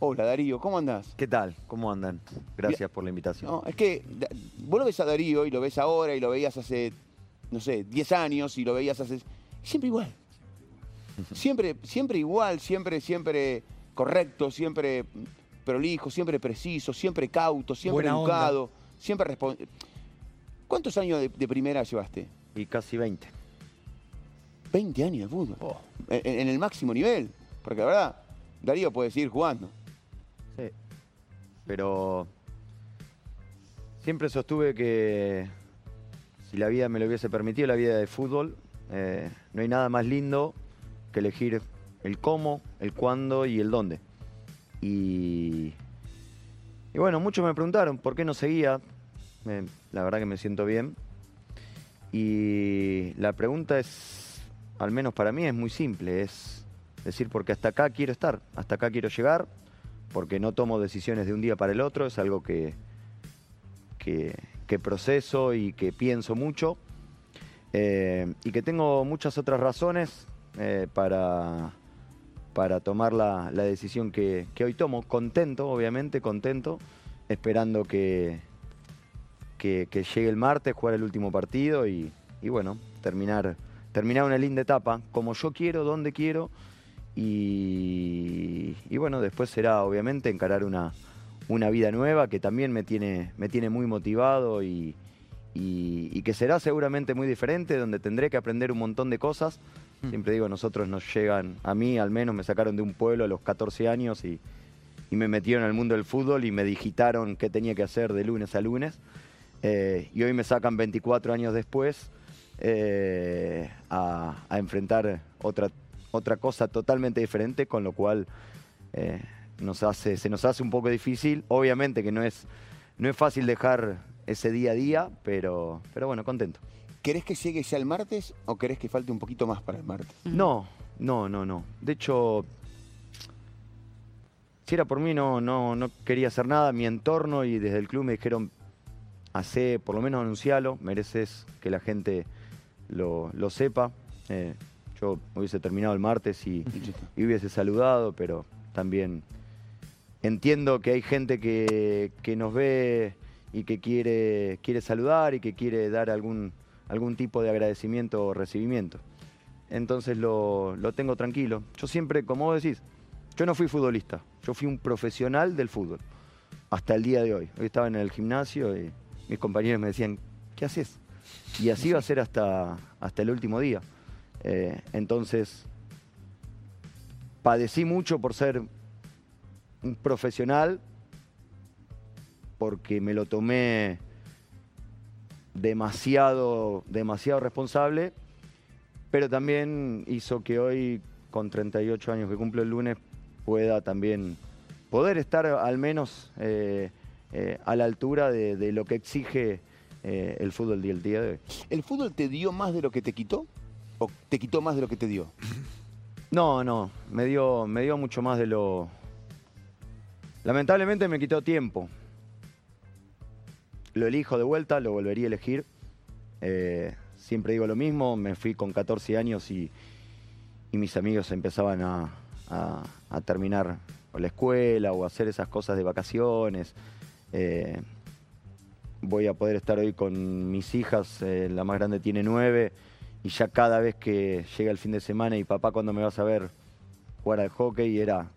Hola Darío, ¿cómo andás? ¿Qué tal? ¿Cómo andan? Gracias por la invitación. No, es que da- vos lo ves a Darío y lo ves ahora y lo veías hace, no sé, 10 años y lo veías hace... Siempre igual. Siempre, siempre igual, siempre, siempre correcto, siempre prolijo, siempre preciso, siempre cauto, siempre Buena onda. educado, siempre responde. ¿Cuántos años de, de primera llevaste? Y casi 20. 20 años de fútbol. Oh. En, en el máximo nivel. Porque la verdad, Darío puede seguir jugando. Sí. Pero siempre sostuve que si la vida me lo hubiese permitido, la vida de fútbol, eh, no hay nada más lindo que elegir el cómo, el cuándo y el dónde. Y, y bueno, muchos me preguntaron por qué no seguía. La verdad que me siento bien. Y la pregunta es, al menos para mí, es muy simple. Es decir, porque hasta acá quiero estar, hasta acá quiero llegar, porque no tomo decisiones de un día para el otro, es algo que, que, proceso y que pienso mucho. eh, y que tengo muchas otras razones eh, para, para tomar la, la decisión que, hoy tomo. Contento, obviamente, contento, esperando que, que, que llegue el martes, jugar el último partido y, y bueno, terminar, terminar una linda etapa, como yo quiero, donde quiero. Y, y bueno, después será obviamente encarar una, una vida nueva que también me tiene, me tiene muy motivado y, y- y que será seguramente muy diferente, donde tendré que aprender un montón de cosas. Siempre digo, nosotros nos llegan, a mí al menos me sacaron de un pueblo a los 14 años y, y me metieron al mundo del fútbol y me digitaron qué tenía que hacer de lunes a lunes. Eh, y hoy me sacan 24 años después eh, a, a enfrentar otra, otra cosa totalmente diferente, con lo cual eh, nos hace, se nos hace un poco difícil. Obviamente que no es, no es fácil dejar ese día a día, pero, pero bueno, contento. ¿Querés que llegue ya el martes o querés que falte un poquito más para el martes? No, no, no, no. De hecho, si era por mí, no, no, no quería hacer nada. Mi entorno y desde el club me dijeron, hacé, por lo menos anuncialo, mereces que la gente lo, lo sepa. Eh, yo hubiese terminado el martes y, y hubiese saludado, pero también entiendo que hay gente que, que nos ve y que quiere, quiere saludar y que quiere dar algún, algún tipo de agradecimiento o recibimiento. Entonces lo, lo tengo tranquilo. Yo siempre, como vos decís, yo no fui futbolista, yo fui un profesional del fútbol hasta el día de hoy. Hoy estaba en el gimnasio y mis compañeros me decían, ¿qué haces? Y así va a ser hasta, hasta el último día. Eh, entonces, padecí mucho por ser un profesional, porque me lo tomé demasiado, demasiado responsable, pero también hizo que hoy, con 38 años que cumplo el lunes, pueda también poder estar al menos eh, eh, a la altura de, lo que exige el fútbol del día de hoy. ¿El fútbol te dio más de lo que te quitó? ¿O te quitó más de lo que te dio? No, no, me dio, me dio mucho más de lo... Lamentablemente me quitó tiempo. Lo elijo de vuelta, lo volvería a elegir. Eh, siempre digo lo mismo, me fui con 14 años y, y mis amigos empezaban a, a- terminar la escuela o hacer esas cosas de vacaciones. Eh, voy a poder estar hoy con mis hijas, eh, la más grande tiene nueve, y ya cada vez que llega el fin de semana y papá cuando me vas a ver jugar al hockey era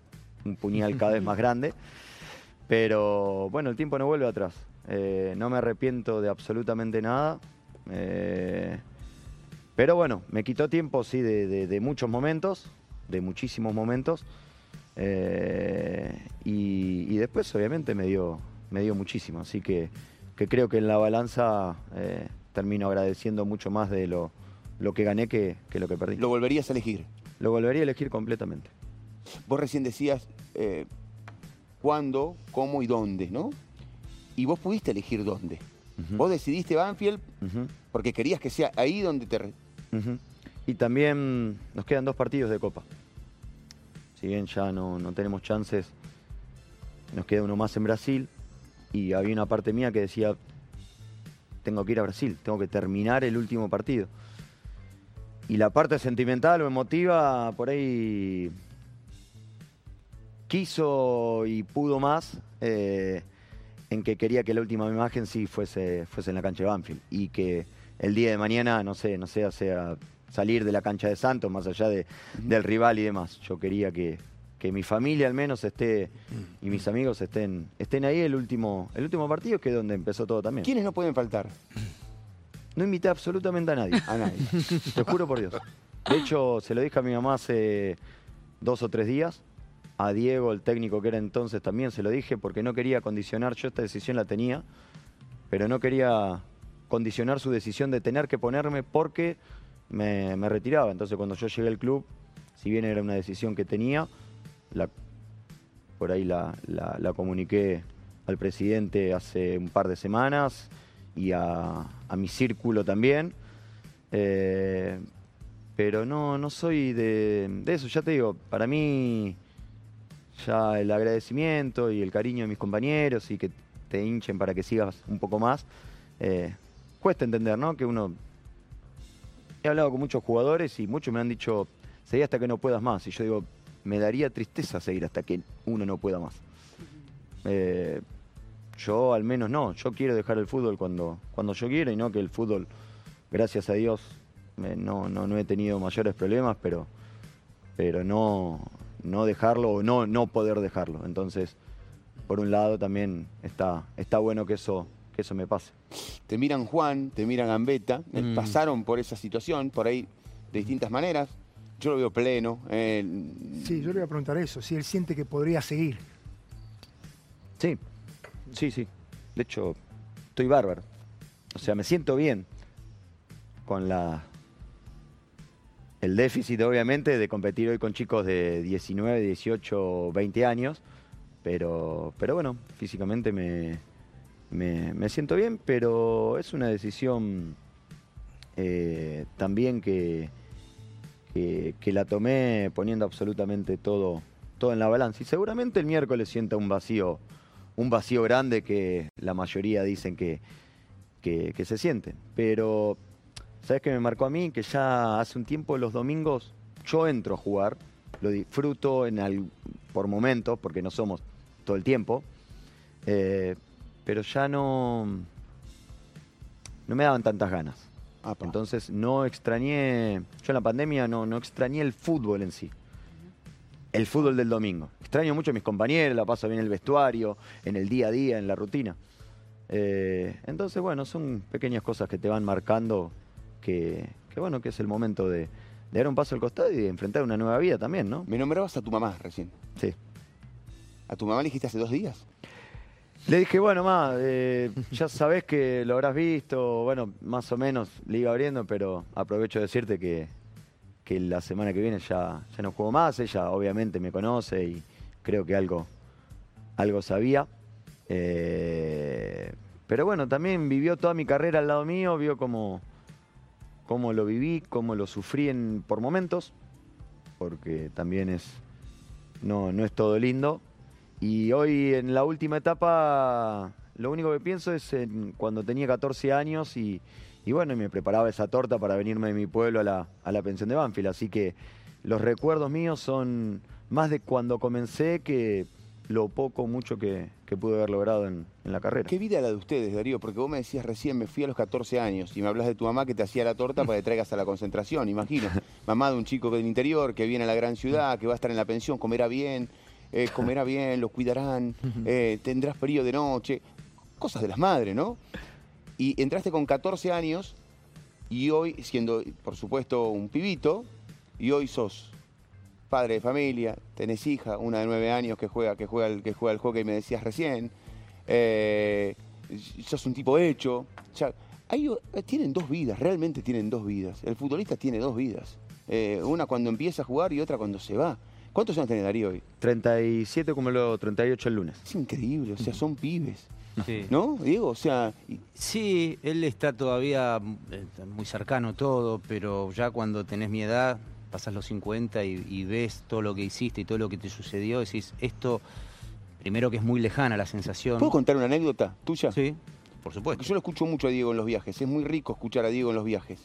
un puñal cada vez más grande. Pero bueno, el tiempo no vuelve atrás. Eh, no me arrepiento de absolutamente nada. Eh, pero bueno, me quitó tiempo, sí, de, de- de muchos momentos, de muchísimos momentos. Eh, y, y después, obviamente, me dio, me dio muchísimo. Así que, que creo que en la balanza termino agradeciendo mucho más de lo, lo que gané que, que lo que perdí. ¿Lo volverías a elegir? Lo volvería a elegir completamente. Vos recién decías eh, cuándo, cómo y dónde, ¿no? Y vos pudiste elegir dónde. Vos decidiste Banfield porque querías que sea ahí donde te... Y también nos quedan dos partidos de Copa. Si bien ya no, no tenemos chances, nos queda uno más en Brasil. Y había una parte mía que decía, tengo que ir a Brasil, tengo que terminar el último partido. Y la parte sentimental o emotiva, por ahí quiso y pudo más eh, en que quería que la última imagen sí fuese, fuese en la cancha de Banfield y que el día de mañana, no sé, no sea, sea salir de la cancha de Santos, más allá de, del rival y demás. Yo quería que, que mi familia al menos esté y mis amigos estén, estén ahí el último, el último partido, que es donde empezó todo también. ¿Quiénes no pueden faltar? No invité absolutamente a nadie. A nadie. Te juro por Dios. De hecho, se lo dije a mi mamá hace dos o tres días. A Diego, el técnico que era entonces, también se lo dije porque no quería condicionar. Yo esta decisión la tenía, pero no quería condicionar su decisión de tener que ponerme porque me, me retiraba. Entonces, cuando yo llegué al club, si bien era una decisión que tenía, la- por ahí la, la- la comuniqué al presidente hace un par de semanas y a, a mi círculo también. Eh, pero no, no soy de, de eso, ya te digo, para mí ya el agradecimiento y el cariño de mis compañeros y que te hinchen para que sigas un poco más, eh, cuesta entender, ¿no? Que uno... He hablado con muchos jugadores y muchos me han dicho, seguí hasta que no puedas más. Y yo digo, me daría tristeza seguir hasta que uno no pueda más. Eh, yo al menos no, yo quiero dejar el fútbol cuando, cuando yo quiera y no que el fútbol, gracias a Dios, me- no, no, no he tenido mayores problemas, pero, pero no, no dejarlo o no, no poder dejarlo. Entonces, por un lado también está, está bueno que eso, que eso me pase. Te miran Juan, te miran Gambetta, eh, Mm. pasaron por esa situación, por ahí de distintas maneras. Yo lo veo pleno. eh, Sí, yo le iba a preguntar eso, si él siente que podría seguir. Sí, sí, sí. De hecho, estoy bárbaro. O sea, me siento bien con la el déficit, obviamente, de competir hoy con chicos de 19, 18, 20 años. Pero, pero bueno, físicamente me, me, siento bien, pero es una decisión eh, también que, que, que la tomé poniendo absolutamente todo, todo en la balanza. Y seguramente el miércoles sienta un vacío, un vacío grande que la mayoría dicen que, que, que se siente. Pero, ¿sabes qué me marcó a mí? Que ya hace un tiempo los domingos yo entro a jugar, lo disfruto en al- por momentos, porque no somos todo el tiempo, eh, pero ya no, no me daban tantas ganas. apa. Entonces no extrañé, yo en la pandemia no, no extrañé el fútbol en sí. El fútbol del domingo. Extraño mucho a mis compañeros, la paso bien en el vestuario, en el día a día, en la rutina. Eh, entonces, bueno, son pequeñas cosas que te van marcando que, que, bueno, que es el momento de, de dar un paso al costado y de enfrentar una nueva vida también, ¿no? Me nombrabas a tu mamá recién. Sí. ¿A tu mamá le dijiste hace dos días? Le dije, bueno, ma, eh, ya sabés que lo habrás visto, bueno, más o menos le iba abriendo, pero aprovecho de decirte que, que la semana que viene ya, ya no juego más. Ella obviamente me conoce y creo que algo, algo sabía. Eh, pero bueno, también vivió toda mi carrera al lado mío, vio cómo, cómo lo viví, cómo lo sufrí en, por momentos, porque también es, no, no es todo lindo. Y hoy en la última etapa, lo único que pienso es en cuando tenía 14 años y, y bueno, y me preparaba esa torta para venirme de mi pueblo a la, a la pensión de Banfield. Así que los recuerdos míos son más de cuando comencé que lo poco mucho que, que pude haber logrado en, en la carrera. ¿Qué vida la de ustedes, Darío? Porque vos me decías recién, me fui a los 14 años y me hablas de tu mamá que te hacía la torta para que traigas a la concentración, imagino. Mamá de un chico del interior que viene a la gran ciudad, que va a estar en la pensión, comerá bien, eh, comerá bien, lo cuidarán, eh, tendrás frío de noche. Cosas de las madres, ¿no? Y entraste con 14 años y hoy, siendo, por supuesto, un pibito, y hoy sos padre de familia, tenés hija, una de nueve años que juega, que juega, el, que juega el hockey, me decías recién. Eh, sos un tipo hecho. Hay o- tienen dos vidas, realmente tienen dos vidas. El futbolista tiene dos vidas. Eh, una cuando empieza a jugar y otra cuando se va. ¿Cuántos años tenés Darío hoy? 37 como lo 38 el lunes. Es increíble, o sea, son pibes. Sí. ¿No, Diego? O sea, Sí, él está todavía eh, muy cercano todo, pero ya cuando tenés mi edad, pasas los 50 y, y ves todo lo que hiciste y todo lo que te sucedió, decís, esto, primero que es muy lejana la sensación. ¿puedo contar una anécdota tuya? Sí, por Porque supuesto. yo lo escucho mucho a Diego en los viajes. Es muy rico escuchar a Diego en los viajes.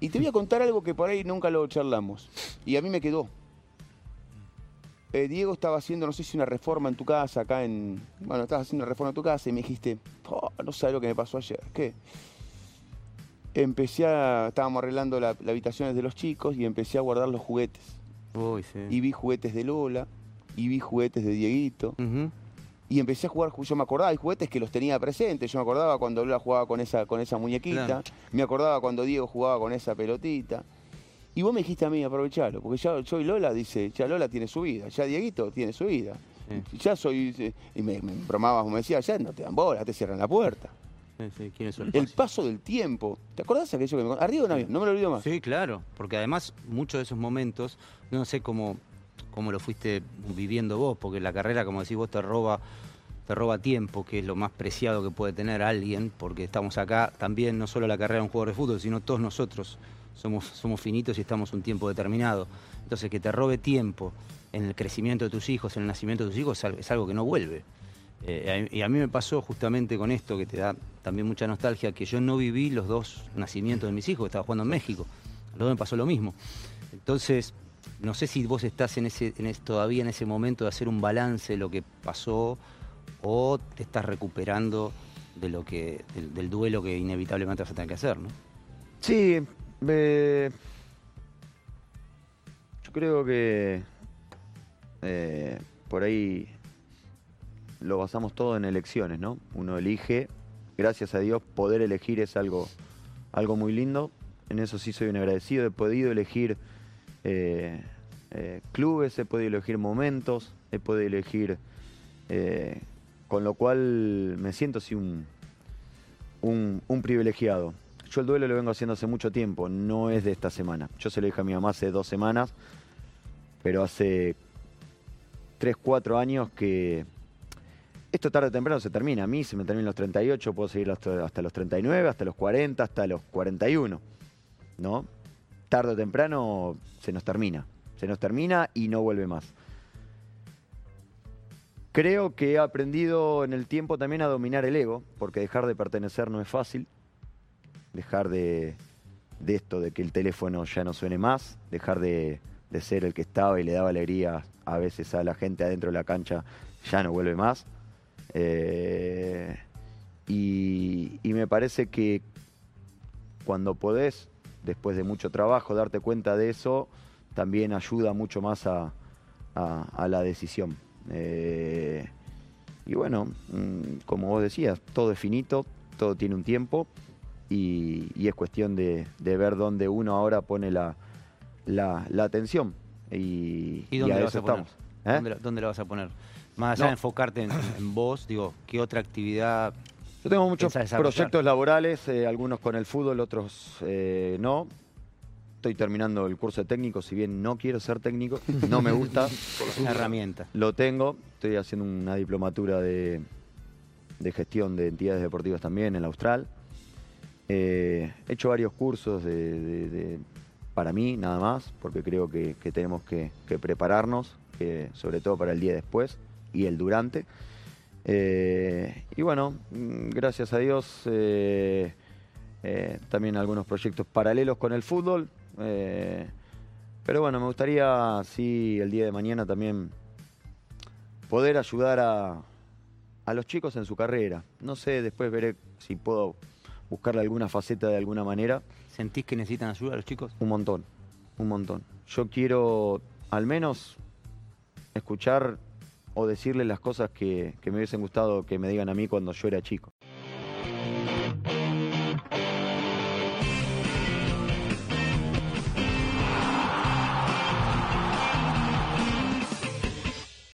Y te voy a contar algo que por ahí nunca lo charlamos. Y a mí me quedó. Eh, Diego estaba haciendo, no sé si una reforma en tu casa, acá en. Bueno, estabas haciendo una reforma en tu casa y me dijiste, "Oh, no sabes lo que me pasó ayer. ¿Qué? Empecé a. Estábamos arreglando la, las habitaciones de los chicos y empecé a guardar los juguetes. Uy, sí. Y vi juguetes de Lola, y vi juguetes de Dieguito. Y empecé a jugar, ju- yo me acordaba, hay juguetes que los tenía presentes, yo me acordaba cuando Lola jugaba con esa, con esa muñequita, Claro. me acordaba cuando Diego jugaba con esa pelotita. Y vos me dijiste a mí, aprovechalo, porque ya yo y Lola, dice, ya Lola tiene su vida, ya Dieguito tiene su vida. Sí. Ya soy, eh, y me, me bromabas, me decías, ya no te dan bola, te cierran la puerta. Sí, sí, ¿quién es su El paso del tiempo, ¿te acordás aquello que me Arriba de un avión, no me lo olvido más. Sí, claro, porque además muchos de esos momentos, no sé cómo, cómo lo fuiste viviendo vos, porque la carrera, como decís vos, te roba, te roba tiempo, que es lo más preciado que puede tener alguien, porque estamos acá también, no solo la carrera de un jugador de fútbol, sino todos nosotros somos, somos finitos y estamos un tiempo determinado. Entonces, que te robe tiempo en el crecimiento de tus hijos, en el nacimiento de tus hijos, es al- es algo que no vuelve. Eh, y a mí me pasó justamente con esto, que te da también mucha nostalgia, que yo no viví los dos nacimientos de mis hijos, estaba jugando en México. A los dos me pasó lo mismo. Entonces, no sé si vos estás en ese, todavía en ese momento de hacer un balance de lo que pasó o te estás recuperando de lo que, del, del duelo que inevitablemente vas a tener que hacer, ¿no? Sí, yo creo que eh, por ahí lo basamos todo en elecciones, ¿no? Uno elige, gracias a Dios, poder elegir es algo, algo muy lindo. En eso sí soy un agradecido. He podido elegir eh, eh, clubes, he podido elegir momentos, he podido elegir, con lo cual me siento así un, un privilegiado. Yo el duelo lo vengo haciendo hace mucho tiempo, no es de esta semana. Yo se lo dije a mi mamá hace dos semanas, pero hace tres, cuatro años que esto tarde o temprano se termina. A mí se me terminan los 38, puedo seguir hasta, hasta los 39, hasta los 40, hasta los 41. ¿No? Tarde o temprano se nos termina. Se nos termina y no vuelve más. Creo que he aprendido en el tiempo también a dominar el ego, porque dejar de pertenecer no es fácil. Dejar de, de esto, de que el teléfono ya no suene más, dejar de, de ser el que estaba y le daba alegría a veces a la gente adentro de la cancha, ya no vuelve más. Eh, y, me parece que cuando podés, después de mucho trabajo, darte cuenta de eso, también ayuda mucho más a, a- a la decisión. Eh, y bueno, mm, como vos decías, todo es finito, todo tiene un tiempo y, y es cuestión de, de ver dónde uno ahora pone la, la- la atención. Y, ¿Y dónde a la vas a poner? ¿Eh? ¿Dónde, la, dónde la vas a poner? Más allá No. de enfocarte en, en vos, digo, ¿qué otra actividad? Yo tengo muchos proyectos laborales, eh, algunos con el fútbol, otros eh, no. Estoy terminando el curso de técnico, si bien no quiero ser técnico, no me gusta. Es una herramienta. Lo tengo, estoy haciendo una diplomatura de, de gestión de entidades deportivas también en la Austral. Eh, he hecho varios cursos de, para mí, nada más, porque creo que, tenemos que, prepararnos, que sobre todo para el día después y el durante. Eh, y bueno, mm, gracias a Dios, eh, eh, también algunos proyectos paralelos con el fútbol. eh, pero bueno, me gustaría, sí, el día de mañana también poder ayudar a, a los chicos en su carrera. No sé, después veré si puedo buscarle alguna faceta de alguna manera. ¿Sentís que necesitan ayuda los chicos? Un montón, un montón. Yo quiero al menos escuchar o decirles las cosas que, que me hubiesen gustado que me digan a mí cuando yo era chico.